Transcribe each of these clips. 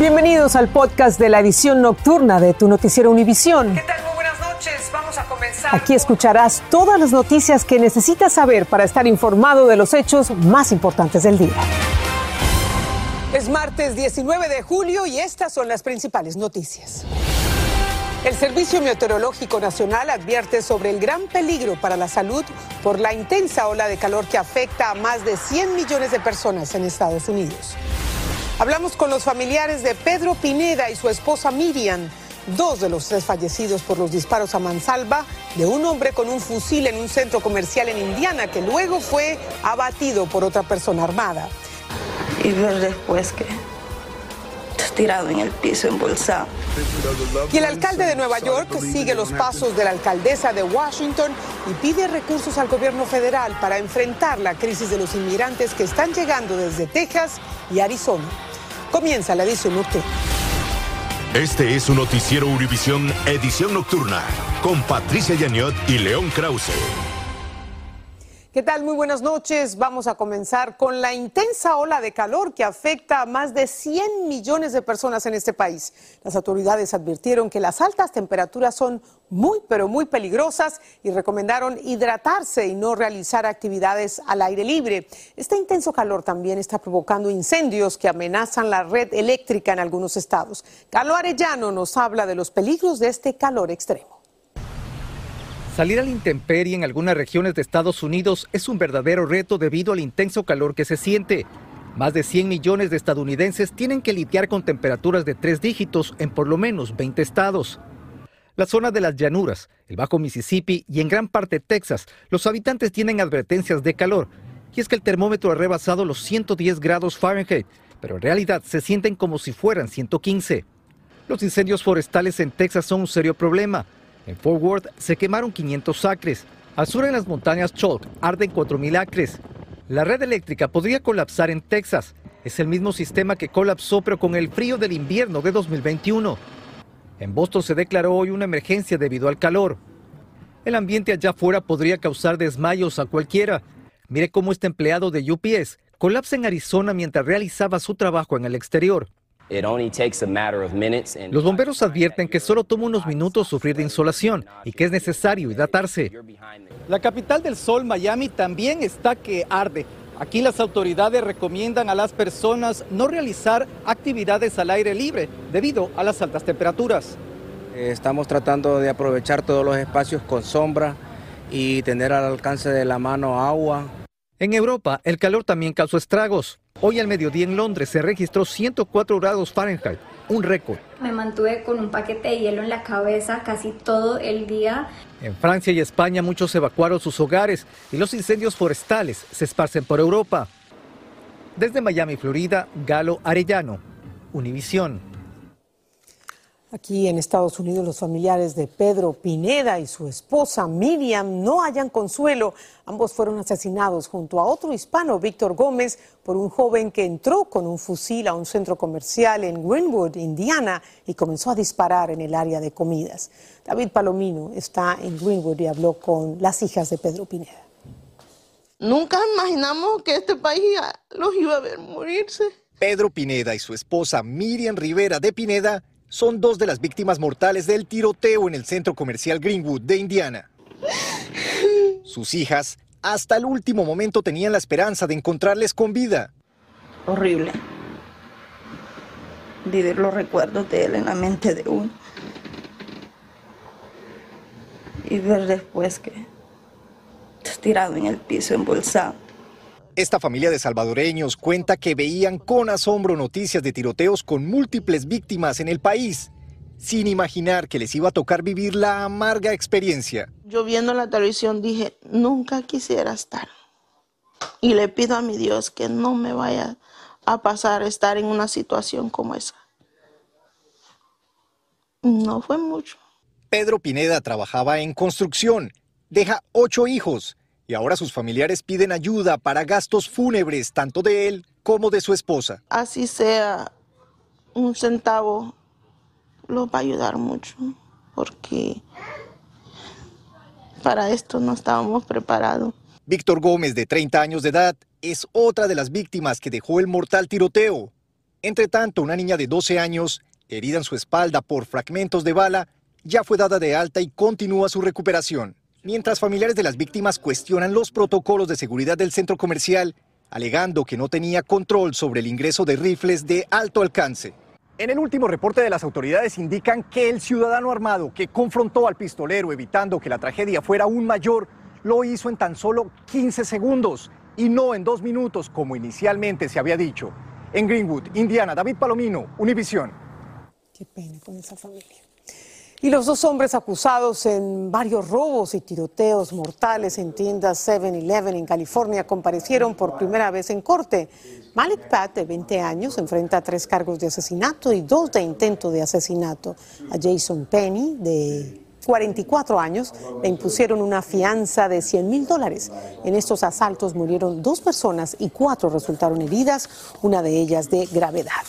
Bienvenidos al podcast de la edición nocturna de tu noticiero Univisión. ¿Qué tal? Muy buenas noches. Vamos a comenzar. Aquí escucharás todas las noticias que necesitas saber para estar informado de los hechos más importantes del día. Es martes 19 de julio y estas son las principales noticias. El Servicio Meteorológico Nacional advierte sobre el gran peligro para la salud por la intensa ola de calor que afecta a más de 100 millones de personas en Estados Unidos. Hablamos con los familiares de Pedro Pineda y su esposa Miriam, dos de los tres fallecidos por los disparos a mansalva de un hombre con un fusil en un centro comercial en Indiana que luego fue abatido por otra persona armada. Y ver después que tirado en el piso, embolsado. Y el alcalde de Nueva York sigue los pasos de la alcaldesa de Washington y pide recursos al gobierno federal para enfrentar la crisis de los inmigrantes que están llegando desde Texas y Arizona. Comienza la edición nocturna. Este es un noticiero Univisión Edición Nocturna con Patricia Yaniot y León Krause. ¿Qué tal? Muy buenas noches. Vamos a comenzar con la intensa ola de calor que afecta a más de 100 millones de personas en este país. Las autoridades advirtieron que las altas temperaturas son muy, pero muy peligrosas y recomendaron hidratarse y no realizar actividades al aire libre. Este intenso calor también está provocando incendios que amenazan la red eléctrica en algunos estados. Carlos Arellano nos habla de los peligros de este calor extremo. Salir a la intemperie en algunas regiones de Estados Unidos es un verdadero reto debido al intenso calor que se siente. Más de 100 millones de estadounidenses tienen que lidiar con temperaturas de tres dígitos en por lo menos 20 estados. La zona de las llanuras, el Bajo Mississippi y en gran parte Texas, los habitantes tienen advertencias de calor. Y es que el termómetro ha rebasado los 110 grados Fahrenheit, pero en realidad se sienten como si fueran 115. Los incendios forestales en Texas son un serio problema. En Fort Worth se quemaron 500 acres. Al sur en las montañas Chalk arden 4.000 acres. La red eléctrica podría colapsar en Texas. Es el mismo sistema que colapsó pero con el frío del invierno de 2021. En Boston se declaró hoy una emergencia debido al calor. El ambiente allá afuera podría causar desmayos a cualquiera. Mire cómo este empleado de UPS colapsa en Arizona mientras realizaba su trabajo en el exterior. Los bomberos advierten que solo toma unos minutos sufrir de insolación y que es necesario hidratarse. La capital del sol, Miami, también está que arde. Aquí las autoridades recomiendan a las personas no realizar actividades al aire libre debido a las altas temperaturas. Estamos tratando de aprovechar todos los espacios con sombra y tener al alcance de la mano agua. En Europa, el calor también causó estragos. Hoy al mediodía en Londres se registró 104 grados Fahrenheit, un récord. Me mantuve con un paquete de hielo en la cabeza casi todo el día. En Francia y España muchos evacuaron sus hogares y los incendios forestales se esparcen por Europa. Desde Miami, Florida, Galo Arellano, Univisión. Aquí en Estados Unidos los familiares de Pedro Pineda y su esposa Miriam no hallan consuelo. Ambos fueron asesinados junto a otro hispano, Víctor Gómez, por un joven que entró con un fusil a un centro comercial en Greenwood, Indiana, y comenzó a disparar en el área de comidas. David Palomino está en Greenwood y habló con las hijas de Pedro Pineda. Nunca imaginamos que este país los iba a ver morirse. Pedro Pineda y su esposa Miriam Rivera de Pineda son dos de las víctimas mortales del tiroteo en el centro comercial Greenwood de Indiana. Sus hijas hasta el último momento tenían la esperanza de encontrarles con vida. Horrible. Vivir los recuerdos de él en la mente de uno. Y ver después que tirado en el piso embolsado. Esta familia de salvadoreños cuenta que veían con asombro noticias de tiroteos con múltiples víctimas en el país, sin imaginar que les iba a tocar vivir la amarga experiencia. Yo viendo la televisión dije, nunca quisiera estar. Y le pido a mi Dios que no me vaya a pasar estar en una situación como esa. No fue mucho. Pedro Pineda trabajaba en construcción, deja ocho hijos y ahora sus familiares piden ayuda para gastos fúnebres tanto de él como de su esposa. Así sea un centavo, lo va a ayudar mucho, porque para esto no estábamos preparados. Víctor Gómez, de 30 años de edad, es otra de las víctimas que dejó el mortal tiroteo. Entre tanto, una niña de 12 años, herida en su espalda por fragmentos de bala, ya fue dada de alta y continúa su recuperación. Mientras familiares de las víctimas cuestionan los protocolos de seguridad del centro comercial, alegando que no tenía control sobre el ingreso de rifles de alto alcance. En el último reporte de las autoridades indican que el ciudadano armado que confrontó al pistolero evitando que la tragedia fuera aún mayor, lo hizo en tan solo 15 segundos y no en dos minutos como inicialmente se había dicho. En Greenwood, Indiana, David Palomino, Univisión. Qué pena con esa familia. Y los dos hombres acusados en varios robos y tiroteos mortales en tiendas 7-Eleven en California comparecieron por primera vez en corte. Malik Pat, de 20 años, enfrenta tres cargos de asesinato y dos de intento de asesinato. A Jason Penny, de 44 años, le impusieron una fianza de 100 mil dólares. En estos asaltos murieron dos personas y cuatro resultaron heridas, una de ellas de gravedad.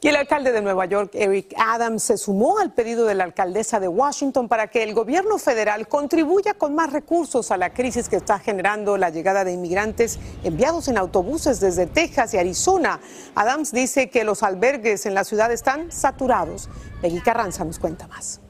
Y el alcalde de Nueva York, Eric Adams, se sumó al pedido de la alcaldesa de Washington para que el gobierno federal contribuya con más recursos a la crisis que está generando la llegada de inmigrantes enviados en autobuses desde Texas y Arizona. Adams dice que los albergues en la ciudad están saturados. Peggy Carranza nos cuenta más.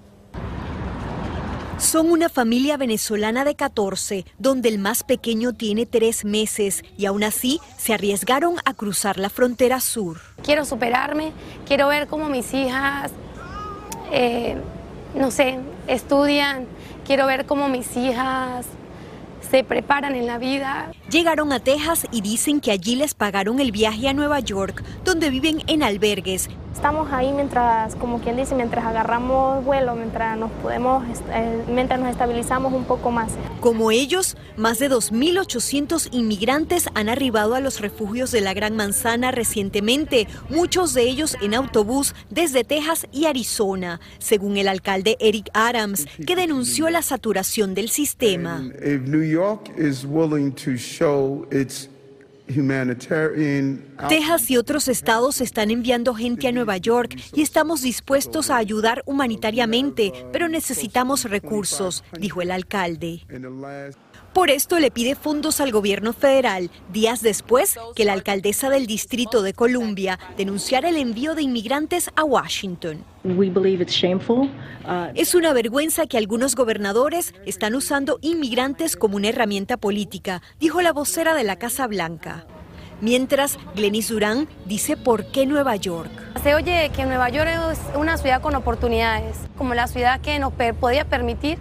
Son una familia venezolana de 14, donde el más pequeño tiene tres meses y aún así se arriesgaron a cruzar la frontera sur. Quiero superarme, quiero ver cómo mis hijas, eh, no sé, estudian, quiero ver cómo mis hijas se preparan en la vida. Llegaron a Texas y dicen que allí les pagaron el viaje a Nueva York, donde viven en albergues. Estamos ahí mientras, como quien dice, mientras agarramos vuelo, mientras nos podemos, eh, mientras nos estabilizamos un poco más. Como ellos, más de 2.800 inmigrantes han arribado a los refugios de la Gran Manzana recientemente, muchos de ellos en autobús desde Texas y Arizona, según el alcalde Eric Adams, que denunció la saturación del sistema. New York is willing to show its Texas y otros estados están enviando gente a Nueva York y estamos dispuestos a ayudar humanitariamente, pero necesitamos recursos, dijo el alcalde. Por esto le pide fondos al gobierno federal, días después que la alcaldesa del Distrito de Columbia denunciara el envío de inmigrantes a Washington. Es una vergüenza que algunos gobernadores están usando inmigrantes como una herramienta política, dijo la vocera de la Casa Blanca. Mientras, Glenis Durán dice por qué Nueva York. Se oye que Nueva York es una ciudad con oportunidades, como la ciudad que nos podía permitir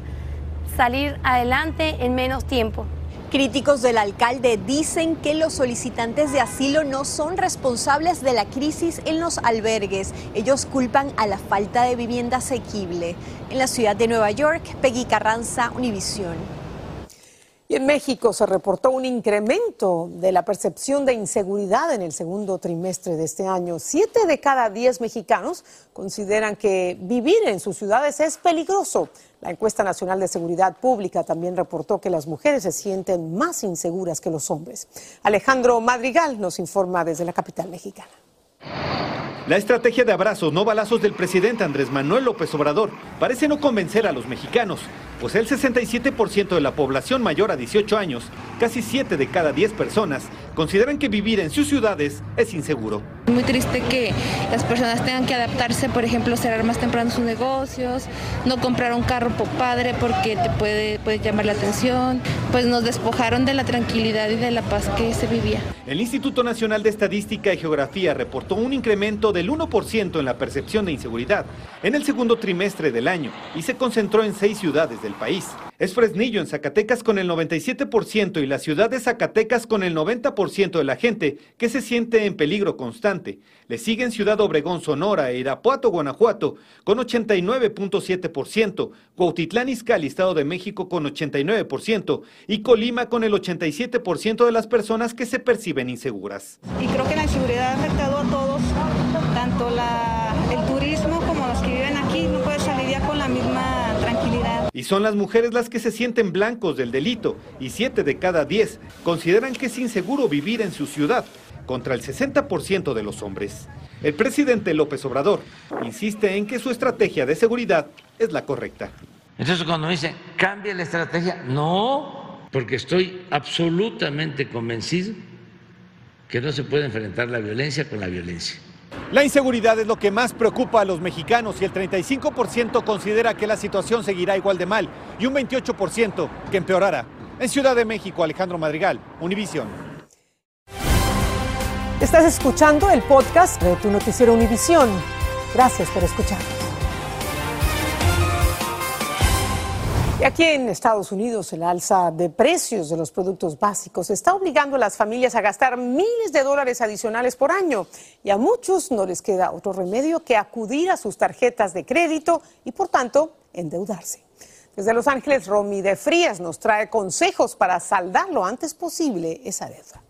salir adelante en menos tiempo. Críticos del alcalde dicen que los solicitantes de asilo no son responsables de la crisis en los albergues. Ellos culpan a la falta de vivienda asequible. En la ciudad de Nueva York, Peggy Carranza, Univisión. Y en México se reportó un incremento de la percepción de inseguridad en el segundo trimestre de este año. Siete de cada diez mexicanos consideran que vivir en sus ciudades es peligroso. La encuesta nacional de seguridad pública también reportó que las mujeres se sienten más inseguras que los hombres. Alejandro Madrigal nos informa desde la capital mexicana. La estrategia de abrazos, no balazos del presidente Andrés Manuel López Obrador parece no convencer a los mexicanos, pues el 67% de la población mayor a 18 años, casi 7 de cada 10 personas, consideran que vivir en sus ciudades es inseguro. Muy triste que las personas tengan que adaptarse, por ejemplo, cerrar más temprano sus negocios, no comprar un carro por padre porque te puede, puede llamar la atención, pues nos despojaron de la tranquilidad y de la paz que se vivía. El Instituto Nacional de Estadística y Geografía reportó un incremento del 1% en la percepción de inseguridad en el segundo trimestre del año y se concentró en seis ciudades del país. Es Fresnillo en Zacatecas con el 97% y la ciudad de Zacatecas con el 90% de la gente que se siente en peligro constante. Le siguen Ciudad Obregón, Sonora e Irapuato, Guanajuato con 89.7%, Cuautitlán Izcalli, Estado de México con 89% y Colima con el 87% de las personas que se perciben inseguras. Y creo que la inseguridad ha afectado a todos, tanto el Y son las mujeres las que se sienten blancos del delito y 7 de cada 10 consideran que es inseguro vivir en su ciudad contra el 60% de los hombres. El presidente López Obrador insiste en que su estrategia de seguridad es la correcta. Entonces cuando dicen, cambia la estrategia, no, porque estoy absolutamente convencido que no se puede enfrentar la violencia con la violencia. La inseguridad es lo que más preocupa a los mexicanos y el 35% considera que la situación seguirá igual de mal y un 28% que empeorará. En Ciudad de México, Alejandro Madrigal, Univisión. Estás escuchando el podcast de tu noticiero Univisión. Gracias por escucharnos. Y aquí en Estados Unidos el alza de precios de los productos básicos está obligando a las familias a gastar miles de dólares adicionales por año y a muchos no les queda otro remedio que acudir a sus tarjetas de crédito y por tanto endeudarse. Desde Los Ángeles, Romy de Frías nos trae consejos para saldar lo antes posible esa deuda.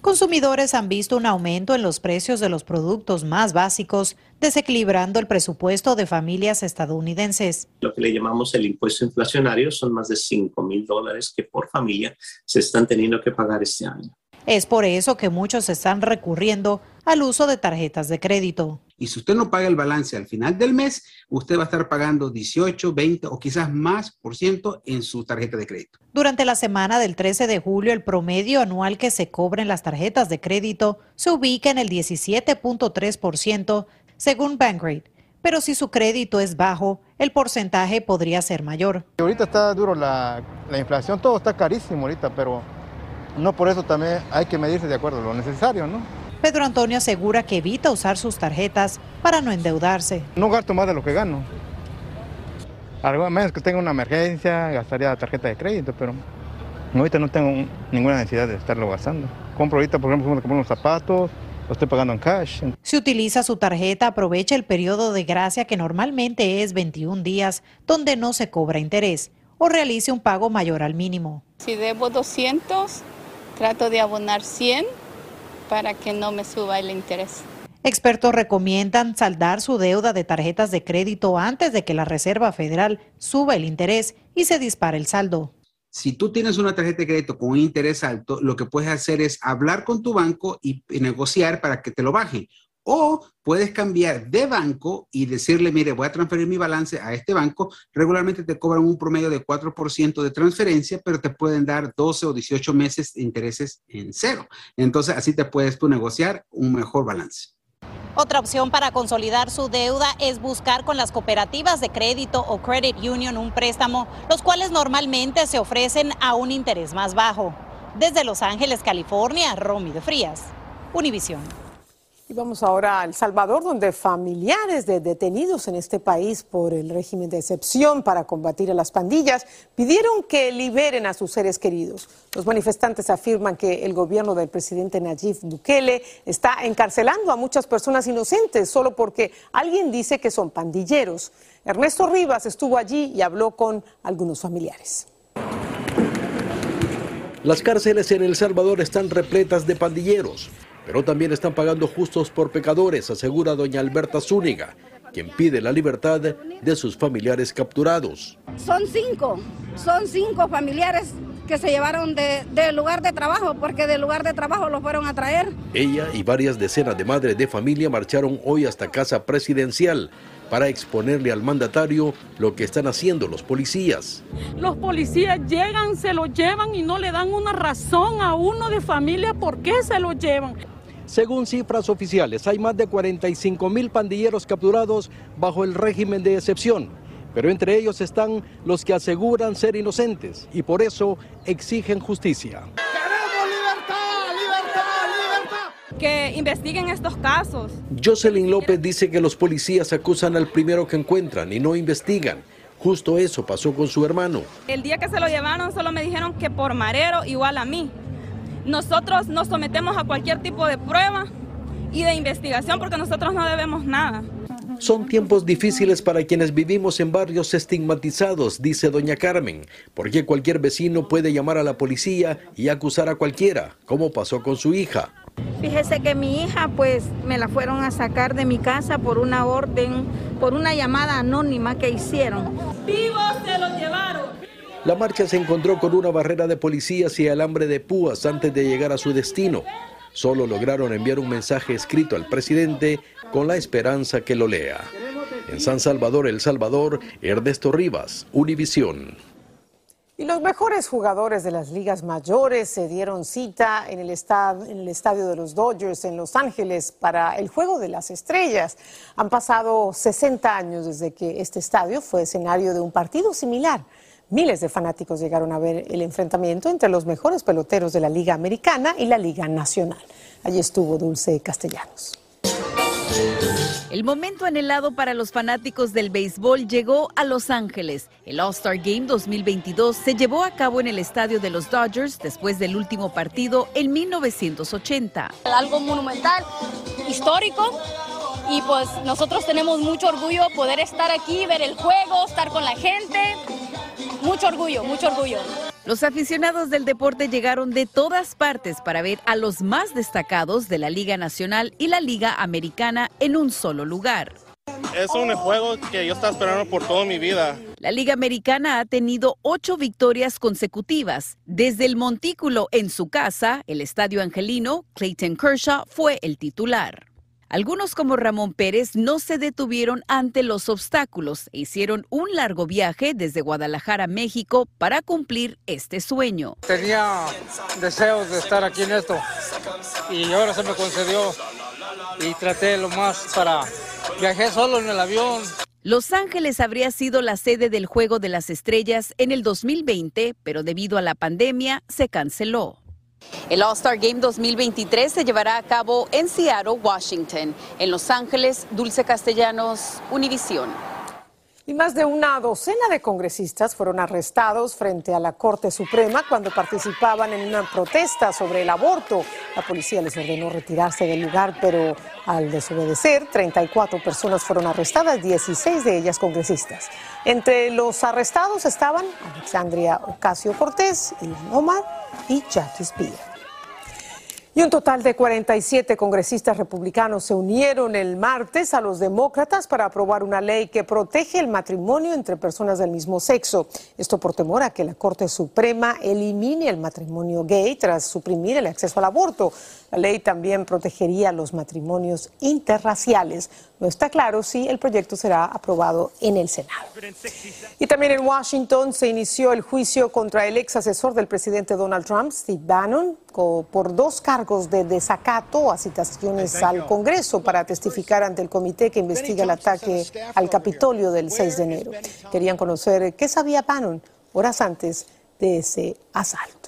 Consumidores han visto un aumento en los precios de los productos más básicos, desequilibrando el presupuesto de familias estadounidenses. Lo que le llamamos el impuesto inflacionario son más de 5 mil dólares que por familia se están teniendo que pagar este año. Es por eso que muchos están recurriendo al uso de tarjetas de crédito. Y si usted no paga el balance al final del mes, usted va a estar pagando 18, 20 o quizás más por ciento en su tarjeta de crédito. Durante la semana del 13 de julio, el promedio anual que se cobra en las tarjetas de crédito se ubica en el 17.3%, según Bankrate. Pero si su crédito es bajo, el porcentaje podría ser mayor. Ahorita está duro la, la inflación, todo está carísimo ahorita, pero no por eso también hay que medirse de acuerdo a lo necesario, ¿no? Pedro Antonio asegura que evita usar sus tarjetas para no endeudarse. No gasto más de lo que gano. Algo menos que tenga una emergencia, gastaría la tarjeta de crédito, pero ahorita no tengo ninguna necesidad de estarlo gastando. Compro ahorita, por ejemplo, compro unos zapatos, lo estoy pagando en cash. Si utiliza su tarjeta, aprovecha el periodo de gracia que normalmente es 21 días, donde no se cobra interés, o realice un pago mayor al mínimo. Si debo 200, trato de abonar 100 para que no me suba el interés. Expertos recomiendan saldar su deuda de tarjetas de crédito antes de que la Reserva Federal suba el interés y se dispare el saldo. Si tú tienes una tarjeta de crédito con un interés alto, lo que puedes hacer es hablar con tu banco y negociar para que te lo bajen. O puedes cambiar de banco y decirle, mire, voy a transferir mi balance a este banco. Regularmente te cobran un promedio de 4% de transferencia, pero te pueden dar 12 o 18 meses de intereses en cero. Entonces, así te puedes tú negociar un mejor balance. Otra opción para consolidar su deuda es buscar con las cooperativas de crédito o credit union un préstamo, los cuales normalmente se ofrecen a un interés más bajo. Desde Los Ángeles, California, Romy de Frías, Univisión. Y vamos ahora a El Salvador, donde familiares de detenidos en este país por el régimen de excepción para combatir a las pandillas pidieron que liberen a sus seres queridos. Los manifestantes afirman que el gobierno del presidente Nayib Bukele está encarcelando a muchas personas inocentes solo porque alguien dice que son pandilleros. Ernesto Rivas estuvo allí y habló con algunos familiares. Las cárceles en El Salvador están repletas de pandilleros pero también están pagando justos por pecadores, asegura doña Alberta Zúñiga, quien pide la libertad de sus familiares capturados. Son cinco, son cinco familiares que se llevaron del lugar de trabajo, porque del lugar de trabajo los fueron a traer. Ella y varias decenas de madres de familia marcharon hoy hasta Casa Presidencial para exponerle al mandatario lo que están haciendo los policías. Los policías llegan, se lo llevan y no le dan una razón a uno de familia por qué se lo llevan. Según cifras oficiales, hay más de 45 mil pandilleros capturados bajo el régimen de excepción, pero entre ellos están los que aseguran ser inocentes y por eso exigen justicia. ¡Queremos libertad, libertad, libertad! Que investiguen estos casos. Jocelyn López dice que los policías acusan al primero que encuentran y no investigan. Justo eso pasó con su hermano. El día que se lo llevaron solo me dijeron que por marero igual a mí. Nosotros nos sometemos a cualquier tipo de prueba y de investigación porque nosotros no debemos nada. Son tiempos difíciles para quienes vivimos en barrios estigmatizados, dice doña Carmen, porque cualquier vecino puede llamar a la policía y acusar a cualquiera, como pasó con su hija. Fíjese que mi hija pues me la fueron a sacar de mi casa por una orden, por una llamada anónima que hicieron. ¡Vivos se los llevaron! La marcha se encontró con una barrera de policías y alambre de púas antes de llegar a su destino. Solo lograron enviar un mensaje escrito al presidente con la esperanza que lo lea. En San Salvador, El Salvador, Ernesto Rivas, Univisión. Y los mejores jugadores de las ligas mayores se dieron cita en el, en el, estadio de los Dodgers en Los Ángeles para el Juego de las Estrellas. Han pasado 60 años desde que este estadio fue escenario de un partido similar. Miles de fanáticos llegaron a ver el enfrentamiento entre los mejores peloteros de la Liga Americana y la Liga Nacional. Allí estuvo Dulce Castellanos. El momento anhelado para los fanáticos del béisbol llegó a Los Ángeles. El All-Star Game 2022 se llevó a cabo en el estadio de los Dodgers después del último partido en 1980. Algo monumental, histórico, y pues nosotros tenemos mucho orgullo poder estar aquí, ver el juego, estar con la gente. Mucho orgullo, mucho orgullo. Los aficionados del deporte llegaron de todas partes para ver a los más destacados de la Liga Nacional y la Liga Americana en un solo lugar. Es un juego que yo estaba esperando por toda mi vida. La Liga Americana ha tenido ocho victorias consecutivas. Desde el montículo en su casa, el Estadio Angelino, Clayton Kershaw fue el titular. Algunos como Ramón Pérez no se detuvieron ante los obstáculos e hicieron un largo viaje desde Guadalajara, México, para cumplir este sueño. Tenía deseos de estar aquí en esto y ahora se me concedió y traté lo más para... Viajé solo en el avión. Los Ángeles habría sido la sede del Juego de las Estrellas en el 2020, pero debido a la pandemia se canceló. El All-Star Game 2023 se llevará a cabo en Seattle, Washington. En Los Ángeles, Dulce Castellanos, Univisión. Y más de una docena de congresistas fueron arrestados frente a la Corte Suprema cuando participaban en una protesta sobre el aborto. La policía les ordenó retirarse del lugar, pero al desobedecer, 34 personas fueron arrestadas, 16 de ellas congresistas. Entre los arrestados estaban Alexandria Ocasio Cortés, Ilhan Omar y Jackie Spear. Y un total de 47 congresistas republicanos se unieron el martes a los demócratas para aprobar una ley que protege el matrimonio entre personas del mismo sexo. Esto por temor a que la Corte Suprema elimine el matrimonio gay tras suprimir el acceso al aborto. La ley también protegería los matrimonios interraciales. No está claro si el proyecto será aprobado en el Senado. Y también en Washington se inició el juicio contra el ex asesor del presidente Donald Trump, Steve Bannon, por dos cargos de desacato a citaciones al Congreso para testificar ante el comité que investiga el ataque al Capitolio del 6 de enero. Querían conocer qué sabía Bannon horas antes de ese asalto.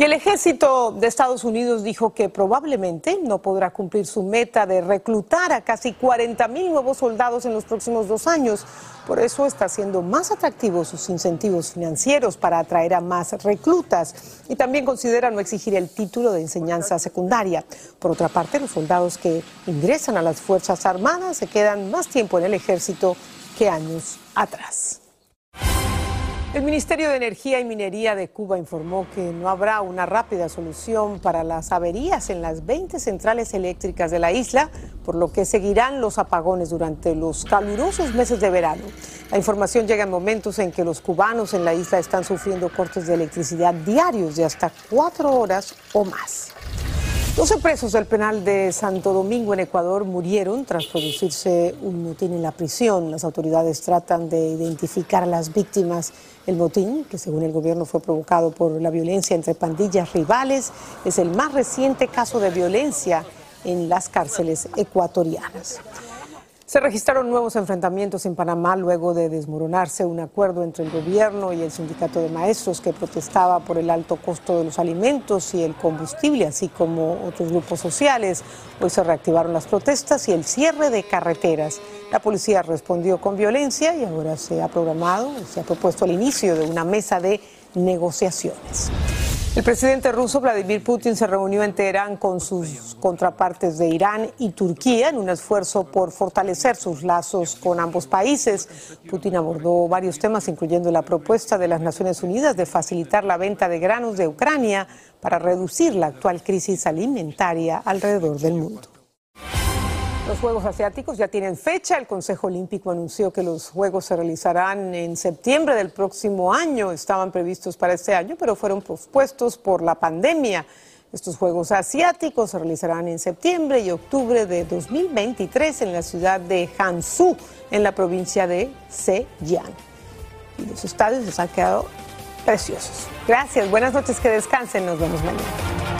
Y el ejército de Estados Unidos dijo que probablemente no podrá cumplir su meta de reclutar a casi 40 mil nuevos soldados en los próximos dos años. Por eso está haciendo más atractivos sus incentivos financieros para atraer a más reclutas y también considera no exigir el título de enseñanza secundaria. Por otra parte, los soldados que ingresan a las Fuerzas Armadas se quedan más tiempo en el ejército que años atrás. El Ministerio de Energía y Minería de Cuba informó que no habrá una rápida solución para las averías en las 20 centrales eléctricas de la isla, por lo que seguirán los apagones durante los calurosos meses de verano. La información llega en momentos en que los cubanos en la isla están sufriendo cortes de electricidad diarios de hasta cuatro horas o más. 12 presos del penal de Santo Domingo en Ecuador murieron tras producirse un motín en la prisión. Las autoridades tratan de identificar a las víctimas. El motín, que según el gobierno fue provocado por la violencia entre pandillas rivales, es el más reciente caso de violencia en las cárceles ecuatorianas. Se registraron nuevos enfrentamientos en Panamá luego de desmoronarse un acuerdo entre el gobierno y el sindicato de maestros que protestaba por el alto costo de los alimentos y el combustible, así como otros grupos sociales. Hoy se reactivaron las protestas y el cierre de carreteras. La policía respondió con violencia y ahora se ha programado, se ha propuesto el inicio de una mesa de negociaciones. El presidente ruso Vladimir Putin se reunió en Teherán con sus contrapartes de Irán y Turquía en un esfuerzo por fortalecer sus lazos con ambos países. Putin abordó varios temas, incluyendo la propuesta de las Naciones Unidas de facilitar la venta de granos de Ucrania para reducir la actual crisis alimentaria alrededor del mundo. Los Juegos Asiáticos ya tienen fecha. El Consejo Olímpico anunció que los Juegos se realizarán en septiembre del próximo año. Estaban previstos para este año, pero fueron pospuestos por la pandemia. Estos Juegos Asiáticos se realizarán en septiembre y octubre de 2023 en la ciudad de Hansu, en la provincia de Zhejiang. Y los estadios les han quedado preciosos. Gracias, buenas noches, que descansen, nos vemos mañana.